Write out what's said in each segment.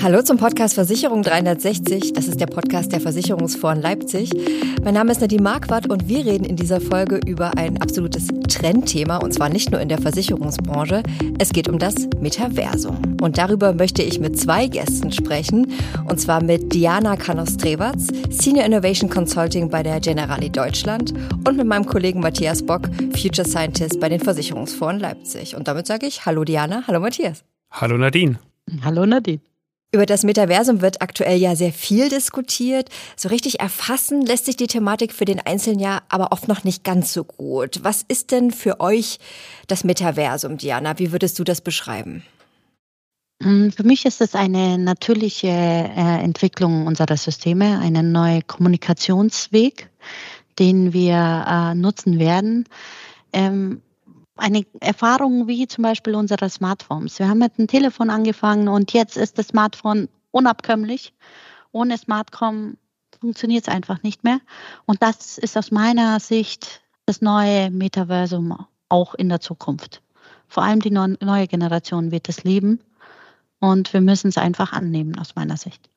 Hallo zum Podcast Versicherung 360. Das ist der Podcast der Versicherungsforen Leipzig. Mein Name ist Nadine Marquardt und wir reden in dieser Folge über ein absolutes Trendthema und zwar nicht nur in der Versicherungsbranche. Es geht um das Metaversum. Und darüber möchte ich mit zwei Gästen sprechen und zwar mit Diana Kanos-Trevatz, Senior Innovation Consulting bei der Generali Deutschland und mit meinem Kollegen Matthias Bock, Future Scientist bei den Versicherungsforen Leipzig. Und damit sage ich Hallo Diana, hallo Matthias. Hallo Nadine. Hallo Nadine. Über das Metaversum wird aktuell ja sehr viel diskutiert. So richtig erfassen lässt sich die Thematik für den Einzelnen ja aber oft noch nicht ganz so gut. Was ist denn für euch das Metaversum, Diana? Wie würdest du das beschreiben? Hm, für mich ist es eine natürliche äh, Entwicklung unserer Systeme, ein neuer Kommunikationsweg, den wir äh, nutzen werden. Ähm, eine Erfahrung wie zum Beispiel unsere Smartphones. Wir haben mit dem Telefon angefangen und jetzt ist das Smartphone unabkömmlich. Ohne Smartphone funktioniert es einfach nicht mehr. Und das ist aus meiner Sicht das neue Metaversum auch in der Zukunft. Vor allem die neue Generation wird es lieben und wir müssen es einfach annehmen aus meiner Sicht.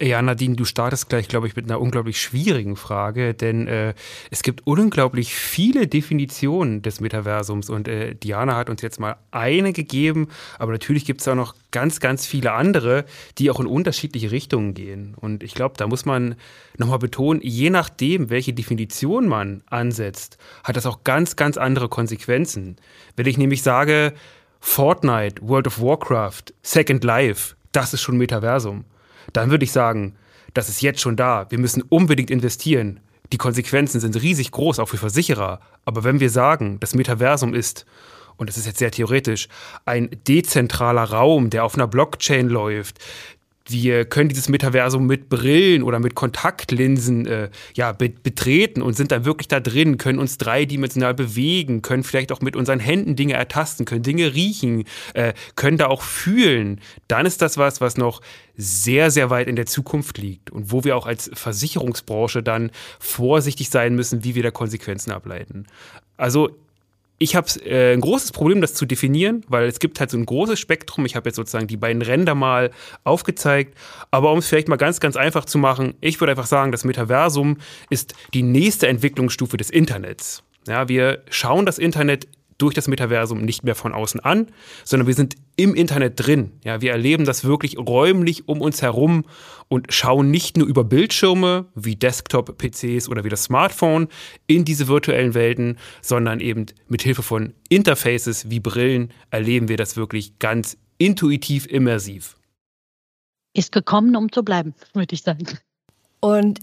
Ja, Nadine, du startest gleich, glaube ich, mit einer unglaublich schwierigen Frage, denn äh, es gibt unglaublich viele Definitionen des Metaversums und äh, Diana hat uns jetzt mal eine gegeben, aber natürlich gibt es auch noch ganz, ganz viele andere, die auch in unterschiedliche Richtungen gehen. Und ich glaube, da muss man nochmal betonen, je nachdem, welche Definition man ansetzt, hat das auch ganz, ganz andere Konsequenzen. Wenn ich nämlich sage, Fortnite, World of Warcraft, Second Life, das ist schon Metaversum dann würde ich sagen, das ist jetzt schon da. Wir müssen unbedingt investieren. Die Konsequenzen sind riesig groß, auch für Versicherer. Aber wenn wir sagen, das Metaversum ist, und das ist jetzt sehr theoretisch, ein dezentraler Raum, der auf einer Blockchain läuft, wir können dieses Metaversum mit Brillen oder mit Kontaktlinsen äh, ja, be betreten und sind dann wirklich da drin, können uns dreidimensional bewegen, können vielleicht auch mit unseren Händen Dinge ertasten, können Dinge riechen, äh, können da auch fühlen. Dann ist das was, was noch sehr, sehr weit in der Zukunft liegt und wo wir auch als Versicherungsbranche dann vorsichtig sein müssen, wie wir da Konsequenzen ableiten. Also ich habe äh, ein großes Problem, das zu definieren, weil es gibt halt so ein großes Spektrum. Ich habe jetzt sozusagen die beiden Ränder mal aufgezeigt. Aber um es vielleicht mal ganz, ganz einfach zu machen, ich würde einfach sagen, das Metaversum ist die nächste Entwicklungsstufe des Internets. Ja, wir schauen das Internet durch das Metaversum nicht mehr von außen an, sondern wir sind im Internet drin. Ja, wir erleben das wirklich räumlich um uns herum und schauen nicht nur über Bildschirme wie Desktop-PCs oder wie das Smartphone in diese virtuellen Welten, sondern eben mit Hilfe von Interfaces wie Brillen erleben wir das wirklich ganz intuitiv immersiv. Ist gekommen, um zu bleiben, würde ich sagen. Und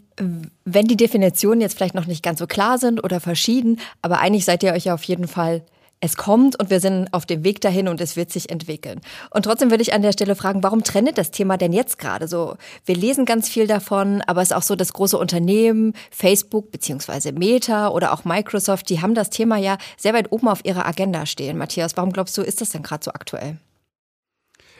wenn die Definitionen jetzt vielleicht noch nicht ganz so klar sind oder verschieden, aber eigentlich seid ihr euch ja auf jeden Fall es kommt und wir sind auf dem Weg dahin und es wird sich entwickeln. Und trotzdem würde ich an der Stelle fragen, warum trendet das Thema denn jetzt gerade so? Wir lesen ganz viel davon, aber es ist auch so, dass große Unternehmen, Facebook beziehungsweise Meta oder auch Microsoft, die haben das Thema ja sehr weit oben auf ihrer Agenda stehen. Matthias, warum glaubst du, ist das denn gerade so aktuell?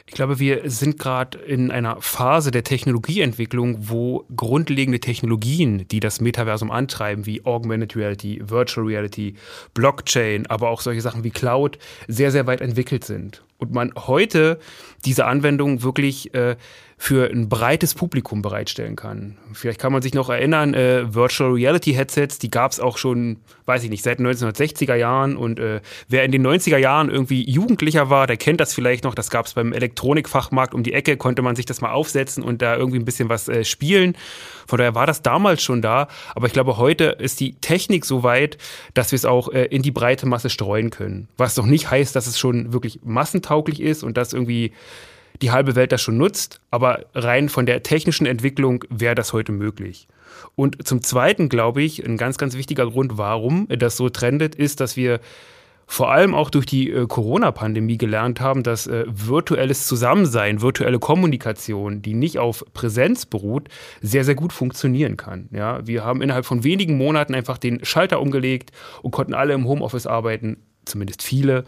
Ich glaube, wir sind gerade in einer Phase der Technologieentwicklung, wo grundlegende Technologien, die das Metaversum antreiben, wie Augmented Reality, Virtual Reality, Blockchain, aber auch solche Sachen wie Cloud, sehr, sehr weit entwickelt sind. Und man heute diese Anwendung wirklich äh, für ein breites Publikum bereitstellen kann. Vielleicht kann man sich noch erinnern, äh, Virtual Reality Headsets, die gab es auch schon, weiß ich nicht, seit 1960er Jahren. Und äh, wer in den 90er Jahren irgendwie Jugendlicher war, der kennt das vielleicht noch. Das gab es beim Elektronikfachmarkt um die Ecke, konnte man sich das mal aufsetzen und da irgendwie ein bisschen was äh, spielen. Von daher war das damals schon da. Aber ich glaube, heute ist die Technik so weit, dass wir es auch äh, in die breite Masse streuen können. Was doch nicht heißt, dass es schon wirklich massentauglich ist und dass irgendwie die halbe Welt das schon nutzt, aber rein von der technischen Entwicklung wäre das heute möglich. Und zum Zweiten glaube ich, ein ganz, ganz wichtiger Grund, warum das so trendet, ist, dass wir vor allem auch durch die äh, Corona-Pandemie gelernt haben, dass äh, virtuelles Zusammensein, virtuelle Kommunikation, die nicht auf Präsenz beruht, sehr, sehr gut funktionieren kann. Ja, wir haben innerhalb von wenigen Monaten einfach den Schalter umgelegt und konnten alle im Homeoffice arbeiten, zumindest viele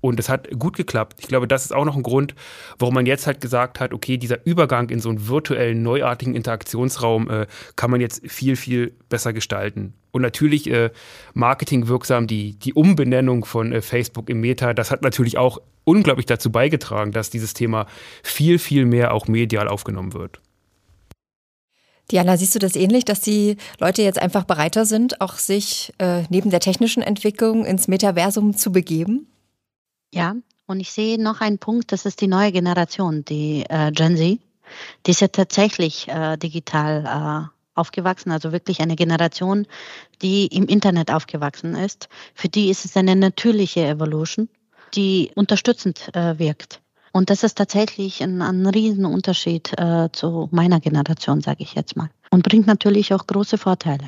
Und es hat gut geklappt. Ich glaube, das ist auch noch ein Grund, warum man jetzt halt gesagt hat, okay, dieser Übergang in so einen virtuellen, neuartigen Interaktionsraum äh, kann man jetzt viel, viel besser gestalten. Und natürlich äh, marketingwirksam die, die Umbenennung von äh, Facebook im Meta, das hat natürlich auch unglaublich dazu beigetragen, dass dieses Thema viel, viel mehr auch medial aufgenommen wird. Diana, siehst du das ähnlich, dass die Leute jetzt einfach bereiter sind, auch sich äh, neben der technischen Entwicklung ins Metaversum zu begeben? Ja, und ich sehe noch einen Punkt, das ist die neue Generation, die äh, Gen Z. Die ist ja tatsächlich äh, digital äh, aufgewachsen, also wirklich eine Generation, die im Internet aufgewachsen ist. Für die ist es eine natürliche Evolution, die unterstützend äh, wirkt. Und das ist tatsächlich ein, ein Riesenunterschied äh, zu meiner Generation, sage ich jetzt mal. Und bringt natürlich auch große Vorteile.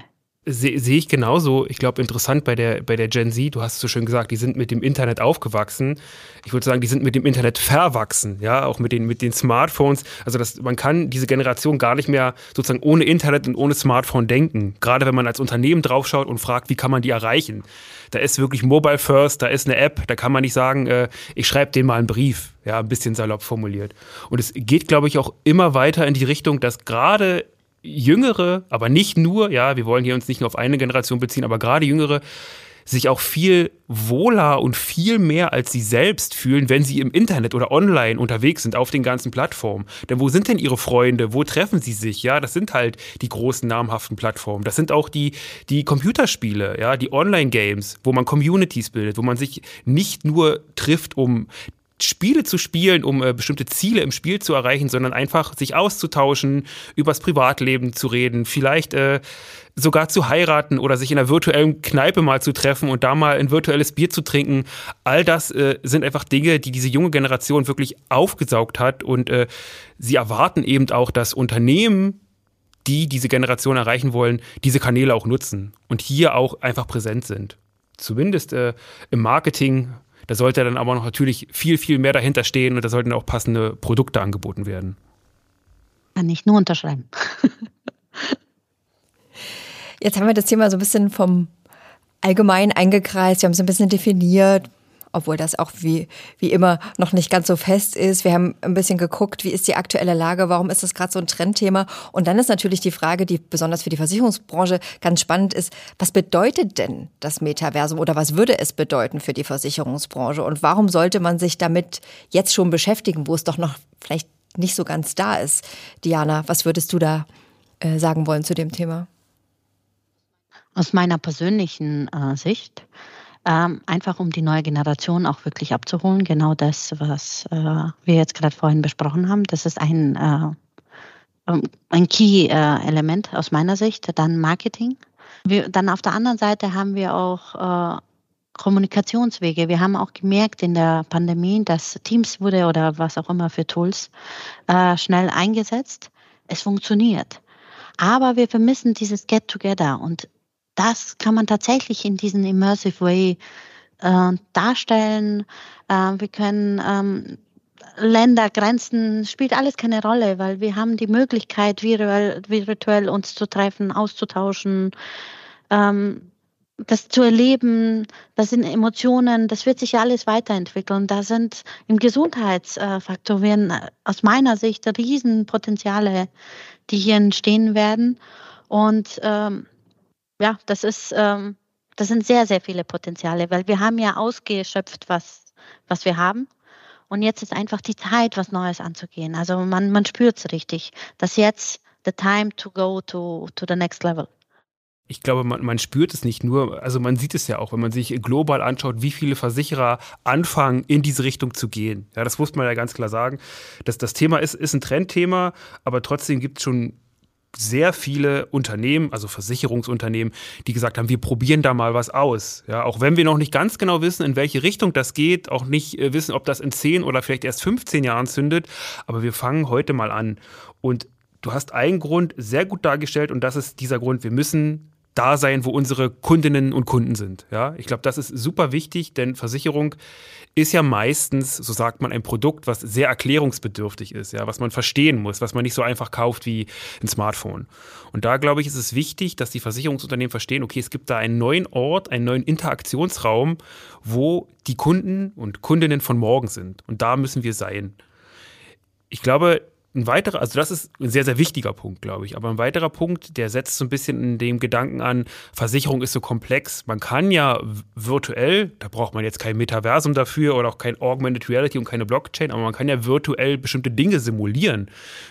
Sehe seh ich genauso. Ich glaube, interessant bei der, bei der Gen Z, du hast es so schön gesagt, die sind mit dem Internet aufgewachsen. Ich würde sagen, die sind mit dem Internet verwachsen, ja, auch mit den, mit den Smartphones. Also das, man kann diese Generation gar nicht mehr sozusagen ohne Internet und ohne Smartphone denken. Gerade wenn man als Unternehmen draufschaut und fragt, wie kann man die erreichen. Da ist wirklich Mobile First, da ist eine App, da kann man nicht sagen, äh, ich schreibe denen mal einen Brief, ja, ein bisschen salopp formuliert. Und es geht, glaube ich, auch immer weiter in die Richtung, dass gerade Jüngere, aber nicht nur, ja, wir wollen hier uns nicht nur auf eine Generation beziehen, aber gerade Jüngere sich auch viel wohler und viel mehr als sie selbst fühlen, wenn sie im Internet oder online unterwegs sind auf den ganzen Plattformen. Denn wo sind denn ihre Freunde? Wo treffen sie sich? Ja, das sind halt die großen namhaften Plattformen. Das sind auch die, die Computerspiele, ja, die Online-Games, wo man Communities bildet, wo man sich nicht nur trifft, um Spiele zu spielen, um äh, bestimmte Ziele im Spiel zu erreichen, sondern einfach sich auszutauschen, übers Privatleben zu reden, vielleicht äh, sogar zu heiraten oder sich in einer virtuellen Kneipe mal zu treffen und da mal ein virtuelles Bier zu trinken. All das äh, sind einfach Dinge, die diese junge Generation wirklich aufgesaugt hat und äh, sie erwarten eben auch, dass Unternehmen die diese Generation erreichen wollen, diese Kanäle auch nutzen und hier auch einfach präsent sind. Zumindest äh, im Marketing da sollte dann aber noch natürlich viel, viel mehr dahinter stehen und da sollten auch passende Produkte angeboten werden. Kann ich nur unterschreiben. Jetzt haben wir das Thema so ein bisschen vom Allgemeinen eingekreist, wir haben es ein bisschen definiert, obwohl das auch wie, wie immer noch nicht ganz so fest ist. Wir haben ein bisschen geguckt, wie ist die aktuelle Lage, warum ist das gerade so ein Trendthema. Und dann ist natürlich die Frage, die besonders für die Versicherungsbranche ganz spannend ist, was bedeutet denn das Metaversum oder was würde es bedeuten für die Versicherungsbranche? Und warum sollte man sich damit jetzt schon beschäftigen, wo es doch noch vielleicht nicht so ganz da ist? Diana, was würdest du da äh, sagen wollen zu dem Thema? Aus meiner persönlichen äh, Sicht ähm, einfach um die neue Generation auch wirklich abzuholen. Genau das, was äh, wir jetzt gerade vorhin besprochen haben. Das ist ein, äh, ähm, ein Key-Element aus meiner Sicht. Dann Marketing. Wir, dann auf der anderen Seite haben wir auch äh, Kommunikationswege. Wir haben auch gemerkt in der Pandemie, dass Teams wurde oder was auch immer für Tools äh, schnell eingesetzt. Es funktioniert. Aber wir vermissen dieses Get-Together und das kann man tatsächlich in diesem Immersive Way äh, darstellen. Äh, wir können ähm, Ländergrenzen spielt alles keine Rolle, weil wir haben die Möglichkeit, virtuell, virtuell uns zu treffen, auszutauschen, ähm, das zu erleben. Das sind Emotionen, das wird sich alles weiterentwickeln. Da sind im Gesundheitsfaktor werden aus meiner Sicht Riesenpotenziale, die hier entstehen werden. Und ähm, ja, das ist, ähm, das sind sehr, sehr viele Potenziale, weil wir haben ja ausgeschöpft, was, was wir haben. Und jetzt ist einfach die Zeit, was Neues anzugehen. Also man, man spürt es richtig, dass jetzt the time to go to, to the next level. Ich glaube, man, man spürt es nicht nur, also man sieht es ja auch, wenn man sich global anschaut, wie viele Versicherer anfangen, in diese Richtung zu gehen. Ja, das muss man ja ganz klar sagen. Das, das Thema ist, ist ein Trendthema, aber trotzdem gibt es schon sehr viele Unternehmen, also Versicherungsunternehmen, die gesagt haben, wir probieren da mal was aus. Ja, auch wenn wir noch nicht ganz genau wissen, in welche Richtung das geht, auch nicht äh, wissen, ob das in 10 oder vielleicht erst 15 Jahren zündet, aber wir fangen heute mal an. Und du hast einen Grund sehr gut dargestellt und das ist dieser Grund, wir müssen da sein, wo unsere Kundinnen und Kunden sind. Ja, ich glaube, das ist super wichtig, denn Versicherung ist ja meistens, so sagt man, ein Produkt, was sehr erklärungsbedürftig ist, ja, was man verstehen muss, was man nicht so einfach kauft wie ein Smartphone. Und da glaube ich, ist es wichtig, dass die Versicherungsunternehmen verstehen, okay, es gibt da einen neuen Ort, einen neuen Interaktionsraum, wo die Kunden und Kundinnen von morgen sind. Und da müssen wir sein. Ich glaube, ein weiterer, also das ist ein sehr, sehr wichtiger Punkt, glaube ich. Aber ein weiterer Punkt, der setzt so ein bisschen in dem Gedanken an, Versicherung ist so komplex. Man kann ja virtuell, da braucht man jetzt kein Metaversum dafür oder auch kein Augmented Reality und keine Blockchain, aber man kann ja virtuell bestimmte Dinge simulieren,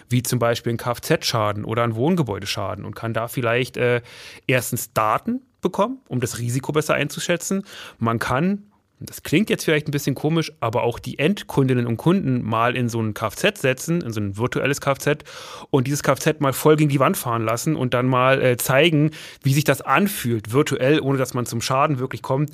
wie zum Beispiel ein Kfz-Schaden oder ein Wohngebäudeschaden und kann da vielleicht äh, erstens Daten bekommen, um das Risiko besser einzuschätzen. Man kann das klingt jetzt vielleicht ein bisschen komisch, aber auch die Endkundinnen und Kunden mal in so ein Kfz setzen, in so ein virtuelles Kfz und dieses Kfz mal voll gegen die Wand fahren lassen und dann mal äh, zeigen, wie sich das anfühlt, virtuell, ohne dass man zum Schaden wirklich kommt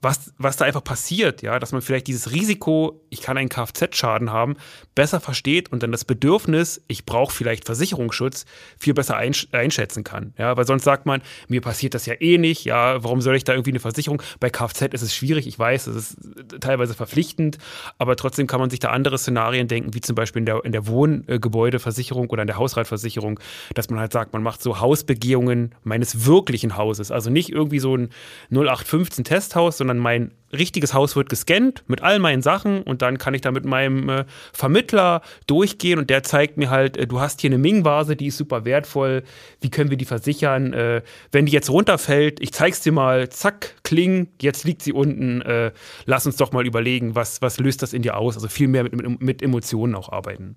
was, was da einfach passiert, ja, dass man vielleicht dieses Risiko, ich kann einen Kfz-Schaden haben, besser versteht und dann das Bedürfnis, ich brauche vielleicht Versicherungsschutz, viel besser einsch einschätzen kann. Ja, weil sonst sagt man, mir passiert das ja eh nicht, ja, warum soll ich da irgendwie eine Versicherung? Bei Kfz ist es schwierig, ich weiß, es ist teilweise verpflichtend, aber trotzdem kann man sich da andere Szenarien denken, wie zum Beispiel in der, in der Wohngebäudeversicherung oder in der Hausratversicherung, dass man halt sagt, man macht so Hausbegehungen meines wirklichen Hauses, also nicht irgendwie so ein 0815 Testhaus, sondern sondern mein richtiges Haus wird gescannt mit all meinen Sachen und dann kann ich da mit meinem äh, Vermittler durchgehen und der zeigt mir halt, äh, du hast hier eine Ming-Vase, die ist super wertvoll, wie können wir die versichern? Äh, wenn die jetzt runterfällt, ich zeig's dir mal, zack, kling, jetzt liegt sie unten, äh, lass uns doch mal überlegen, was, was löst das in dir aus? Also viel mehr mit, mit, mit Emotionen auch arbeiten.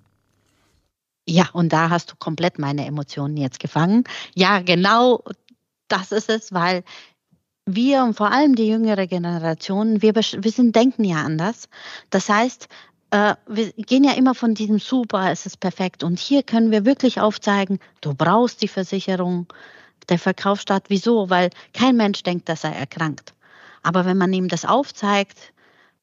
Ja, und da hast du komplett meine Emotionen jetzt gefangen. Ja, genau das ist es, weil wir und vor allem die jüngere Generation, wir, wir sind, denken ja anders. Das heißt, äh, wir gehen ja immer von diesem Super, es ist perfekt. Und hier können wir wirklich aufzeigen, du brauchst die Versicherung, der Verkauf statt. Wieso? Weil kein Mensch denkt, dass er erkrankt. Aber wenn man ihm das aufzeigt,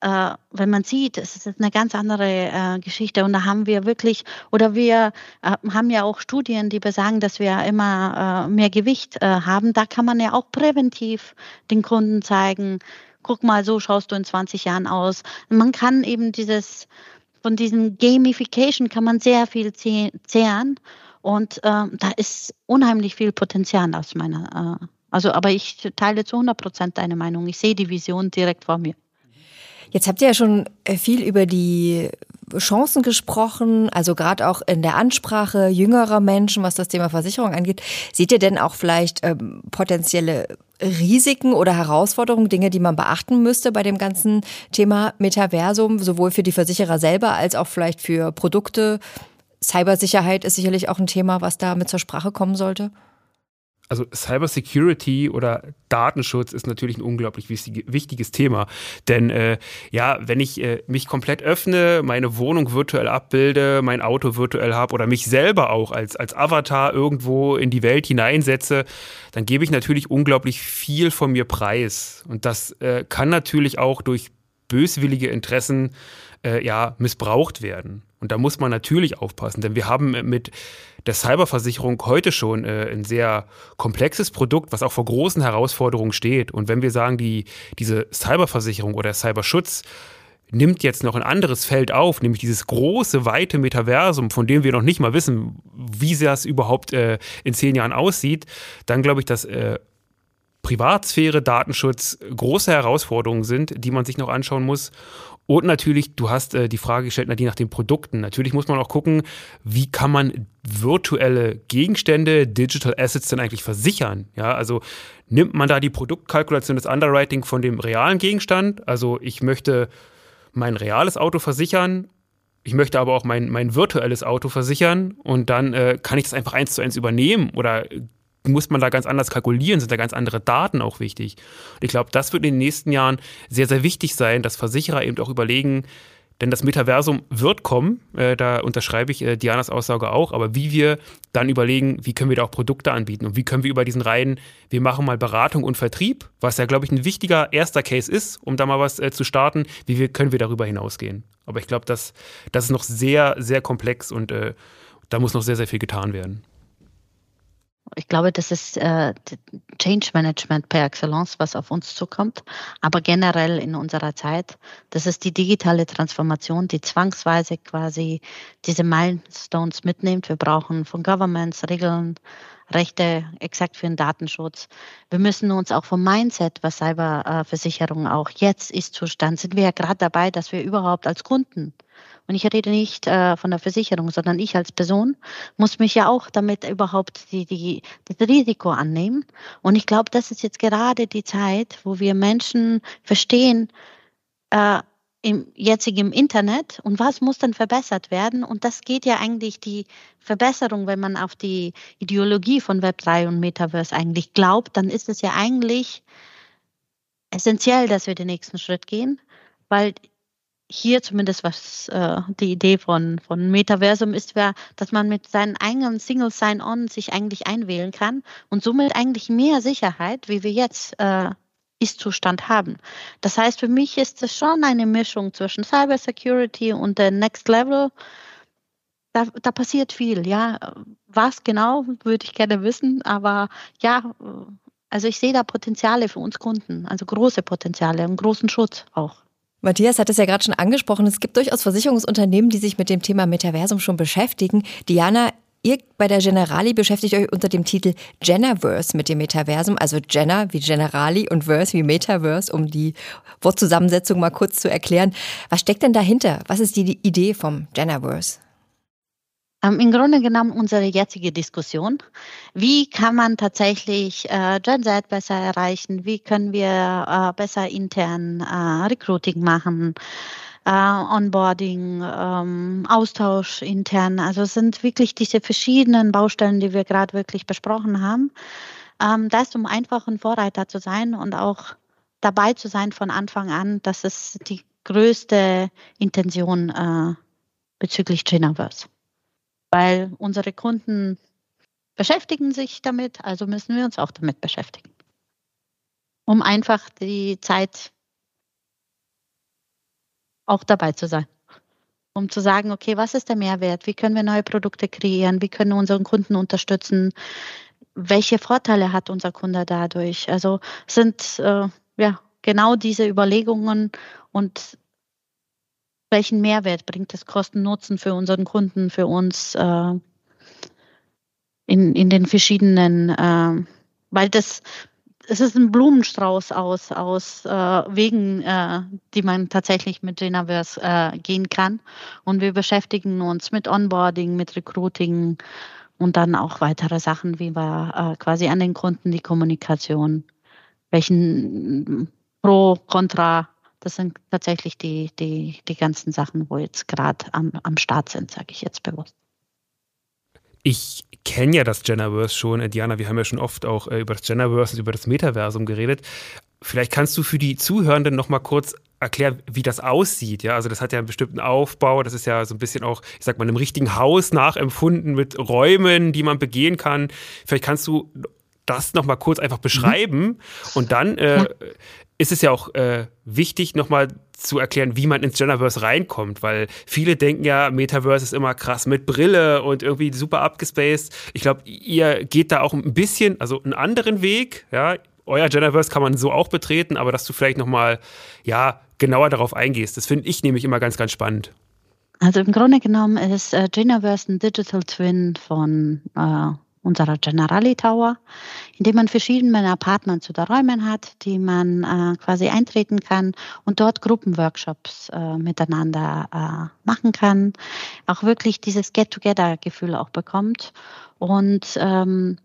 äh, wenn man sieht, es ist eine ganz andere äh, Geschichte und da haben wir wirklich, oder wir äh, haben ja auch Studien, die besagen, dass wir immer äh, mehr Gewicht äh, haben. Da kann man ja auch präventiv den Kunden zeigen, guck mal, so schaust du in 20 Jahren aus. Man kann eben dieses, von diesem Gamification kann man sehr viel zehren und äh, da ist unheimlich viel Potenzial aus meiner, also aber ich teile zu 100 Prozent deine Meinung. Ich sehe die Vision direkt vor mir. Jetzt habt ihr ja schon äh, viel über die Chancen gesprochen, also gerade auch in der Ansprache jüngerer Menschen, was das Thema Versicherung angeht. Seht ihr denn auch vielleicht ähm, potenzielle Risiken oder Herausforderungen, Dinge, die man beachten müsste bei dem ganzen Thema Metaversum, sowohl für die Versicherer selber als auch vielleicht für Produkte? Cybersicherheit ist sicherlich auch ein Thema, was da mit zur Sprache kommen sollte also Cybersecurity oder Datenschutz ist natürlich ein unglaublich wichtig, wichtiges Thema. Denn äh, ja, wenn ich äh, mich komplett öffne, meine Wohnung virtuell abbilde, mein Auto virtuell habe oder mich selber auch als, als Avatar irgendwo in die Welt hineinsetze, dann gebe ich natürlich unglaublich viel von mir preis. Und das äh, kann natürlich auch durch böswillige Interessen äh, ja missbraucht werden. Und da muss man natürlich aufpassen, denn wir haben mit der Cyberversicherung heute schon äh, ein sehr komplexes Produkt, was auch vor großen Herausforderungen steht. Und wenn wir sagen, die, diese Cyberversicherung oder Cyberschutz nimmt jetzt noch ein anderes Feld auf, nämlich dieses große, weite Metaversum, von dem wir noch nicht mal wissen, wie das überhaupt äh, in zehn Jahren aussieht, dann glaube ich, dass äh, Privatsphäre, Datenschutz große Herausforderungen sind, die man sich noch anschauen muss. Und natürlich, du hast äh, die Frage gestellt, Nadine, nach den Produkten. Natürlich muss man auch gucken, wie kann man virtuelle Gegenstände, Digital Assets denn eigentlich versichern? Ja, also nimmt man da die Produktkalkulation, das Underwriting von dem realen Gegenstand? Also ich möchte mein reales Auto versichern ich möchte aber auch mein, mein virtuelles Auto versichern und dann äh, kann ich das einfach eins zu eins übernehmen oder muss man da ganz anders kalkulieren, sind da ganz andere Daten auch wichtig. Und ich glaube, das wird in den nächsten Jahren sehr, sehr wichtig sein, dass Versicherer eben auch überlegen, denn das Metaversum wird kommen, äh, da unterschreibe ich äh, Dianas Aussage auch, aber wie wir dann überlegen, wie können wir da auch Produkte anbieten und wie können wir über diesen Reihen, wir machen mal Beratung und Vertrieb, was ja, glaube ich, ein wichtiger erster Case ist, um da mal was äh, zu starten, wie wir, können wir darüber hinausgehen. Aber ich glaube, das, das ist noch sehr, sehr komplex und äh, da muss noch sehr, sehr viel getan werden. Ich glaube, das ist äh, Change Management per Excellence, was auf uns zukommt. Aber generell in unserer Zeit, das ist die digitale Transformation, die zwangsweise quasi diese Milestones mitnimmt. Wir brauchen von Governments Regeln, Rechte exakt für den Datenschutz. Wir müssen uns auch vom Mindset, was Cyberversicherung auch jetzt ist Zustand, sind wir ja gerade dabei, dass wir überhaupt als Kunden und ich rede nicht äh, von der Versicherung, sondern ich als Person muss mich ja auch damit überhaupt die, die, das Risiko annehmen. Und ich glaube, das ist jetzt gerade die Zeit, wo wir Menschen verstehen, äh, im jetzigen Internet und was muss dann verbessert werden. Und das geht ja eigentlich die Verbesserung, wenn man auf die Ideologie von Web3 und Metaverse eigentlich glaubt, dann ist es ja eigentlich essentiell, dass wir den nächsten Schritt gehen, weil hier zumindest was äh, die Idee von, von Metaversum ist, wär, dass man mit seinen eigenen Single Sign-On sich eigentlich einwählen kann und somit eigentlich mehr Sicherheit, wie wir jetzt äh, Ist-Zustand haben. Das heißt, für mich ist es schon eine Mischung zwischen Cybersecurity und der Next Level. Da, da passiert viel, ja. Was genau, würde ich gerne wissen, aber ja, also ich sehe da Potenziale für uns Kunden, also große Potenziale und großen Schutz auch. Matthias hat es ja gerade schon angesprochen. Es gibt durchaus Versicherungsunternehmen, die sich mit dem Thema Metaversum schon beschäftigen. Diana, ihr bei der Generali beschäftigt euch unter dem Titel Jennerverse mit dem Metaversum, also Jenner wie Generali und Verse wie Metaverse, um die Wortzusammensetzung mal kurz zu erklären. Was steckt denn dahinter? Was ist die Idee vom Jennerverse? Ähm, Im Grunde genommen unsere jetzige Diskussion. Wie kann man tatsächlich äh, Gen Z besser erreichen? Wie können wir äh, besser intern äh, Recruiting machen? Äh, Onboarding, ähm, Austausch intern. Also es sind wirklich diese verschiedenen Baustellen, die wir gerade wirklich besprochen haben. Ähm, das, um einfach ein Vorreiter zu sein und auch dabei zu sein von Anfang an, das ist die größte Intention äh, bezüglich Ginaverse weil unsere Kunden beschäftigen sich damit, also müssen wir uns auch damit beschäftigen, um einfach die Zeit auch dabei zu sein, um zu sagen, okay, was ist der Mehrwert, wie können wir neue Produkte kreieren, wie können wir unseren Kunden unterstützen, welche Vorteile hat unser Kunde dadurch. Also sind äh, ja genau diese Überlegungen und welchen Mehrwert bringt es Kosten-Nutzen für unseren Kunden, für uns äh, in, in den verschiedenen, äh, weil das es ist ein Blumenstrauß aus, aus äh, Wegen, äh, die man tatsächlich mit Genaverse äh, gehen kann. Und wir beschäftigen uns mit Onboarding, mit Recruiting und dann auch weitere Sachen, wie wir äh, quasi an den Kunden die Kommunikation, welchen Pro, Contra das sind tatsächlich die, die, die ganzen Sachen, wo jetzt gerade am, am Start sind, sage ich jetzt bewusst. Ich kenne ja das Genderverse schon. Diana, wir haben ja schon oft auch äh, über das Genderverse und über das Metaversum geredet. Vielleicht kannst du für die Zuhörenden noch mal kurz erklären, wie das aussieht. Ja, also das hat ja einen bestimmten Aufbau. Das ist ja so ein bisschen auch, ich sag mal, einem richtigen Haus nachempfunden mit Räumen, die man begehen kann. Vielleicht kannst du das noch mal kurz einfach beschreiben mhm. und dann äh, ist es ja auch äh, wichtig, nochmal zu erklären, wie man ins Genderverse reinkommt, weil viele denken ja, Metaverse ist immer krass mit Brille und irgendwie super abgespaced. Ich glaube, ihr geht da auch ein bisschen, also einen anderen Weg, ja. Euer Genderverse kann man so auch betreten, aber dass du vielleicht nochmal, ja, genauer darauf eingehst. Das finde ich nämlich immer ganz, ganz spannend. Also im Grunde genommen ist äh, Genderverse ein Digital Twin von äh, unserer Generali Tower, in dem man verschiedene Apartments oder Räume hat, die man äh, quasi eintreten kann und dort Gruppenworkshops äh, miteinander äh, machen kann, auch wirklich dieses Get-Together-Gefühl auch bekommt und ähm,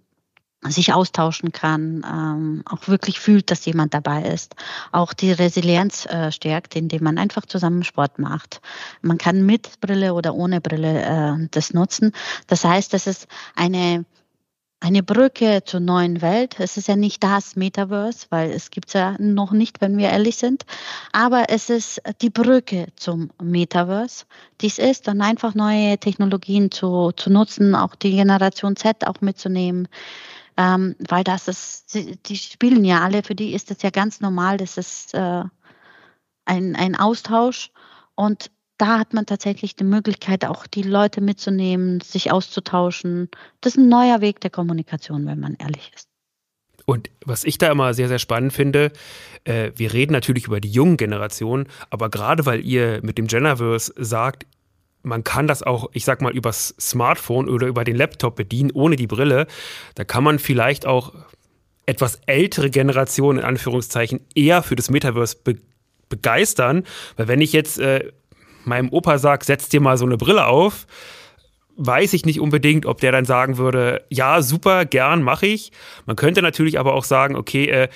sich austauschen kann, ähm, auch wirklich fühlt, dass jemand dabei ist, auch die Resilienz äh, stärkt, indem man einfach zusammen Sport macht. Man kann mit Brille oder ohne Brille äh, das nutzen. Das heißt, das ist eine eine Brücke zur neuen Welt. Es ist ja nicht das Metaverse, weil es gibt es ja noch nicht, wenn wir ehrlich sind. Aber es ist die Brücke zum Metaverse. Dies ist dann einfach neue Technologien zu, zu nutzen, auch die Generation Z auch mitzunehmen. Ähm, weil das ist, die spielen ja alle, für die ist das ja ganz normal, das ist äh, ein, ein Austausch. Und da hat man tatsächlich die Möglichkeit, auch die Leute mitzunehmen, sich auszutauschen. Das ist ein neuer Weg der Kommunikation, wenn man ehrlich ist. Und was ich da immer sehr, sehr spannend finde, äh, wir reden natürlich über die jungen Generationen, aber gerade weil ihr mit dem Genderverse sagt, man kann das auch, ich sag mal, übers Smartphone oder über den Laptop bedienen, ohne die Brille, da kann man vielleicht auch etwas ältere Generationen, in Anführungszeichen, eher für das Metaverse be begeistern. Weil wenn ich jetzt äh, meinem Opa sage, setz dir mal so eine Brille auf, weiß ich nicht unbedingt, ob der dann sagen würde, ja, super, gern, mache ich. Man könnte natürlich aber auch sagen, okay, äh,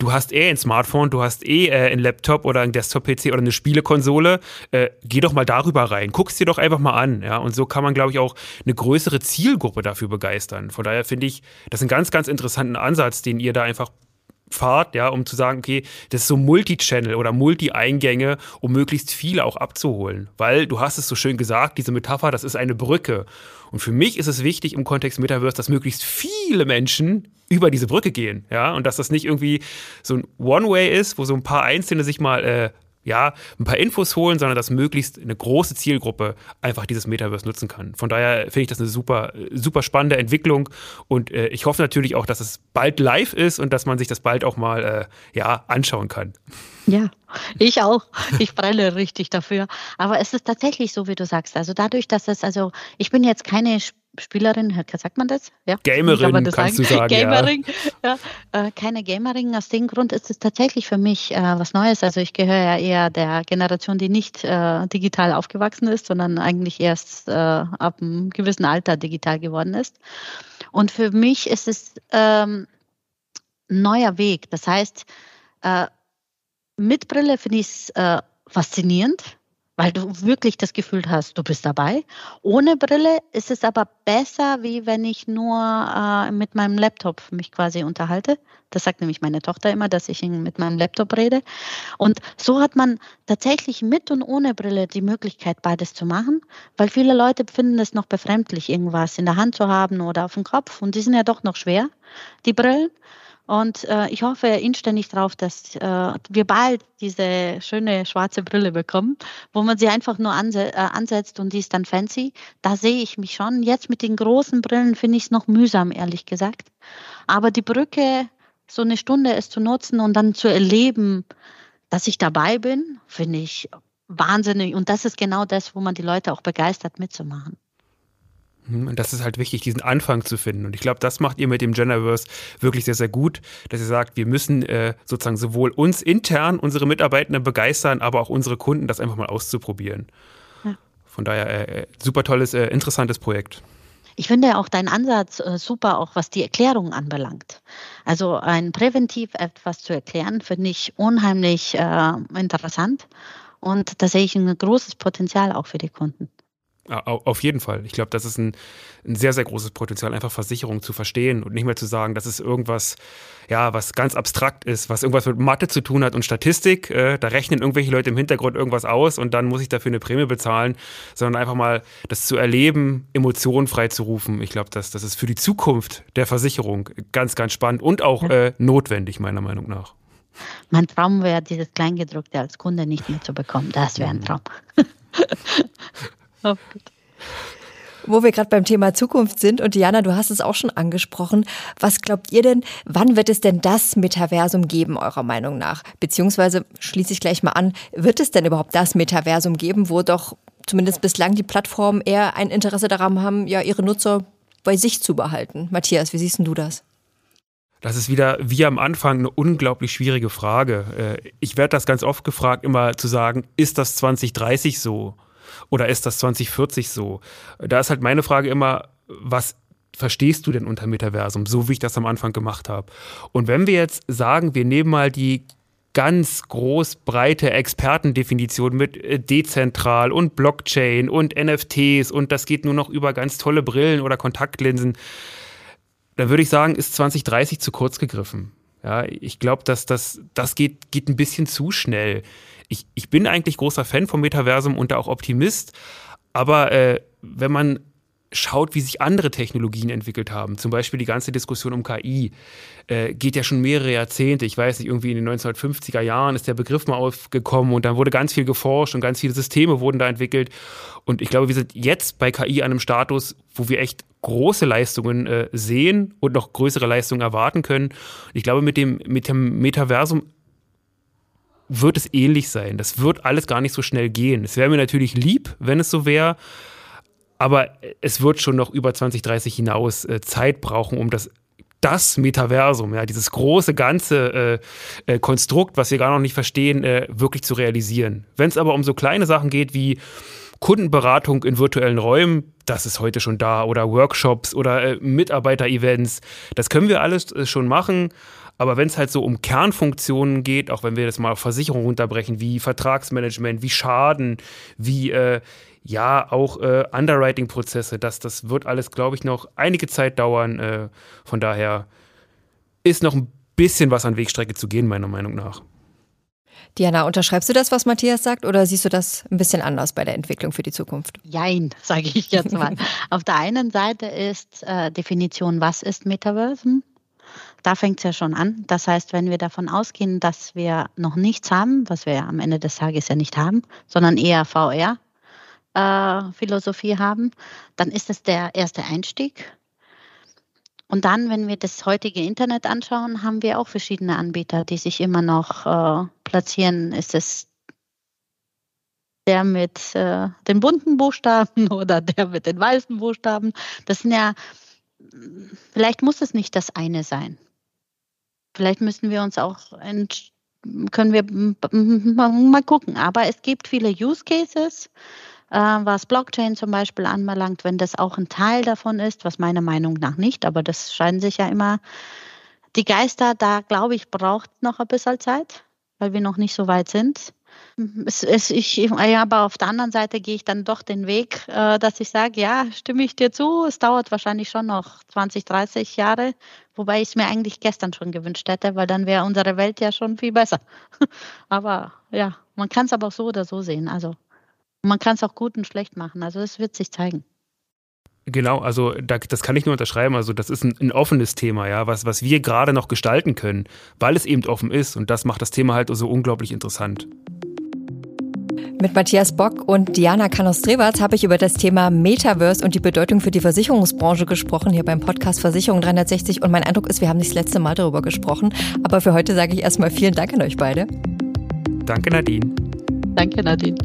du hast eh ein Smartphone, du hast eh äh, einen Laptop oder einen Desktop-PC oder eine Spielekonsole, äh, geh doch mal darüber rein, guck's dir doch einfach mal an, ja, und so kann man, glaube ich, auch eine größere Zielgruppe dafür begeistern. Von daher finde ich, das ist ein ganz, ganz interessanten Ansatz, den ihr da einfach fahrt, ja, um zu sagen, okay, das ist so Multi-Channel oder Multi-Eingänge, um möglichst viele auch abzuholen. Weil du hast es so schön gesagt, diese Metapher, das ist eine Brücke. Und für mich ist es wichtig im Kontext Metaverse, dass möglichst viele Menschen über diese Brücke gehen, ja, und dass das nicht irgendwie so ein One-Way ist, wo so ein paar Einzelne sich mal äh, ja, ein paar Infos holen, sondern dass möglichst eine große Zielgruppe einfach dieses Metaverse nutzen kann. Von daher finde ich das eine super, super spannende Entwicklung und äh, ich hoffe natürlich auch, dass es bald live ist und dass man sich das bald auch mal äh, ja, anschauen kann. Ja, ich auch. Ich brenne richtig dafür. Aber es ist tatsächlich so, wie du sagst. Also dadurch, dass es, also ich bin jetzt keine Spielerin, sagt man das? Ja, Gamerin, das kannst sagen. du sagen. Gamerin, ja. ja äh, keine Gamerin. Aus dem Grund ist es tatsächlich für mich äh, was Neues. Also ich gehöre ja eher der Generation, die nicht äh, digital aufgewachsen ist, sondern eigentlich erst äh, ab einem gewissen Alter digital geworden ist. Und für mich ist es ähm, ein neuer Weg. Das heißt, äh, mit Brille finde ich es äh, faszinierend weil du wirklich das Gefühl hast, du bist dabei. Ohne Brille ist es aber besser, wie wenn ich nur äh, mit meinem Laptop mich quasi unterhalte. Das sagt nämlich meine Tochter immer, dass ich mit meinem Laptop rede. Und so hat man tatsächlich mit und ohne Brille die Möglichkeit, beides zu machen, weil viele Leute finden es noch befremdlich, irgendwas in der Hand zu haben oder auf dem Kopf. Und die sind ja doch noch schwer, die Brillen. Und äh, ich hoffe inständig darauf, dass äh, wir bald diese schöne schwarze Brille bekommen, wo man sie einfach nur anse äh, ansetzt und die ist dann fancy. Da sehe ich mich schon. Jetzt mit den großen Brillen finde ich es noch mühsam, ehrlich gesagt. Aber die Brücke, so eine Stunde es zu nutzen und dann zu erleben, dass ich dabei bin, finde ich wahnsinnig. Und das ist genau das, wo man die Leute auch begeistert mitzumachen. Hm, und das ist halt wichtig, diesen Anfang zu finden. Und ich glaube, das macht ihr mit dem Genderverse wirklich sehr, sehr gut, dass ihr sagt, wir müssen äh, sozusagen sowohl uns intern, unsere Mitarbeitenden begeistern, aber auch unsere Kunden, das einfach mal auszuprobieren. Ja. Von daher äh, äh super tolles, äh, interessantes Projekt. Ich finde auch deinen Ansatz äh, super, auch was die Erklärung anbelangt. Also ein präventiv etwas zu erklären, finde ich unheimlich äh, interessant. Und da sehe ich ein großes Potenzial auch für die Kunden. Auf jeden Fall. Ich glaube, das ist ein, ein, sehr, sehr großes Potenzial, einfach Versicherung zu verstehen und nicht mehr zu sagen, das ist irgendwas, ja, was ganz abstrakt ist, was irgendwas mit Mathe zu tun hat und Statistik. Äh, da rechnen irgendwelche Leute im Hintergrund irgendwas aus und dann muss ich dafür eine Prämie bezahlen, sondern einfach mal das zu erleben, Emotionen freizurufen. Ich glaube, das, das ist für die Zukunft der Versicherung ganz, ganz spannend und auch äh, notwendig, meiner Meinung nach. Mein Traum wäre, dieses Kleingedruckte als Kunde nicht mehr zu bekommen. Das wäre ein mhm. Traum. Wo wir gerade beim Thema Zukunft sind und Diana, du hast es auch schon angesprochen. Was glaubt ihr denn, wann wird es denn das Metaversum geben, eurer Meinung nach? Beziehungsweise schließe ich gleich mal an, wird es denn überhaupt das Metaversum geben, wo doch zumindest bislang die Plattformen eher ein Interesse daran haben, ja, ihre Nutzer bei sich zu behalten? Matthias, wie siehst du das? Das ist wieder wie am Anfang eine unglaublich schwierige Frage. Äh, ich werde das ganz oft gefragt, immer zu sagen, ist das 2030 so? Oder ist das 2040 so? Da ist halt meine Frage immer, was verstehst du denn unter Metaversum, so wie ich das am Anfang gemacht habe? Und wenn wir jetzt sagen, wir nehmen mal die ganz groß breite Expertendefinition mit äh, dezentral und Blockchain und NFTs und das geht nur noch über ganz tolle Brillen oder Kontaktlinsen, dann würde ich sagen, ist 2030 zu kurz gegriffen. Ja, ich glaube, dass das, das geht, geht ein bisschen zu schnell ich, ich bin eigentlich großer Fan vom Metaversum und da auch Optimist. Aber äh, wenn man schaut, wie sich andere Technologien entwickelt haben, zum Beispiel die ganze Diskussion um KI, äh, geht ja schon mehrere Jahrzehnte. Ich weiß nicht, irgendwie in den 1950er Jahren ist der Begriff mal aufgekommen und dann wurde ganz viel geforscht und ganz viele Systeme wurden da entwickelt. Und ich glaube, wir sind jetzt bei KI an einem Status, wo wir echt große Leistungen äh, sehen und noch größere Leistungen erwarten können. Ich glaube, mit dem, mit dem Metaversum wird es ähnlich sein. Das wird alles gar nicht so schnell gehen. Es wäre mir natürlich lieb, wenn es so wäre. Aber es wird schon noch über 2030 hinaus äh, Zeit brauchen, um das das Metaversum, ja, dieses große ganze äh, äh, Konstrukt, was wir gar noch nicht verstehen, äh, wirklich zu realisieren. Wenn es aber um so kleine Sachen geht wie Kundenberatung in virtuellen Räumen, das ist heute schon da, oder Workshops oder äh, Mitarbeiter-Events, das können wir alles äh, schon machen. Aber wenn es halt so um Kernfunktionen geht, auch wenn wir das mal auf Versicherung runterbrechen, wie Vertragsmanagement, wie Schaden, wie äh, ja auch äh, Underwriting-Prozesse, das, das wird alles, glaube ich, noch einige Zeit dauern. Äh, von daher ist noch ein bisschen was an Wegstrecke zu gehen, meiner Meinung nach. Diana, unterschreibst du das, was Matthias sagt, oder siehst du das ein bisschen anders bei der Entwicklung für die Zukunft? Jein, sage ich jetzt mal. Auf der einen Seite ist äh, Definition, was ist Metaversen? Da fängt es ja schon an. Das heißt, wenn wir davon ausgehen, dass wir noch nichts haben, was wir am Ende des Tages ja nicht haben, sondern eher VR, äh, Philosophie haben, dann ist es der erste Einstieg. Und dann, wenn wir das heutige Internet anschauen, haben wir auch verschiedene Anbieter, die sich immer noch äh, platzieren. Ist es der mit äh, den bunten Buchstaben oder der mit den weißen Buchstaben? Das sind ja, vielleicht muss es nicht das eine sein. Vielleicht müssen wir uns auch können wir mal gucken. Aber es gibt viele Use Cases äh, was Blockchain zum Beispiel anbelangt, wenn das auch ein Teil davon ist, was meiner Meinung nach nicht, aber das scheinen sich ja immer die Geister, da glaube ich, braucht noch ein bisschen Zeit, weil wir noch nicht so weit sind. Es, es, ich, ja, aber auf der anderen Seite gehe ich dann doch den Weg, äh, dass ich sage, ja, stimme ich dir zu, es dauert wahrscheinlich schon noch 20, 30 Jahre, wobei ich es mir eigentlich gestern schon gewünscht hätte, weil dann wäre unsere Welt ja schon viel besser. aber ja, man kann es aber auch so oder so sehen. Also man kann es auch gut und schlecht machen. Also es wird sich zeigen. Genau, also da, das kann ich nur unterschreiben. Also das ist ein, ein offenes Thema, ja, was, was wir gerade noch gestalten können, weil es eben offen ist. Und das macht das Thema halt so unglaublich interessant. Mit Matthias Bock und Diana Kanos-Strewarz habe ich über das Thema Metaverse und die Bedeutung für die Versicherungsbranche gesprochen, hier beim Podcast Versicherung 360. Und mein Eindruck ist, wir haben nicht das letzte Mal darüber gesprochen. Aber für heute sage ich erstmal vielen Dank an euch beide. Danke, Nadine. Danke, Nadine.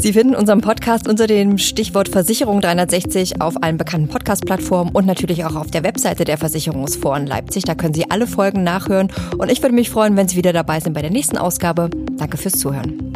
Sie finden unseren Podcast unter dem Stichwort Versicherung 360 auf allen bekannten Podcast-Plattformen und natürlich auch auf der Webseite der Versicherungsforen Leipzig. Da können Sie alle Folgen nachhören. Und ich würde mich freuen, wenn Sie wieder dabei sind bei der nächsten Ausgabe. Danke fürs Zuhören.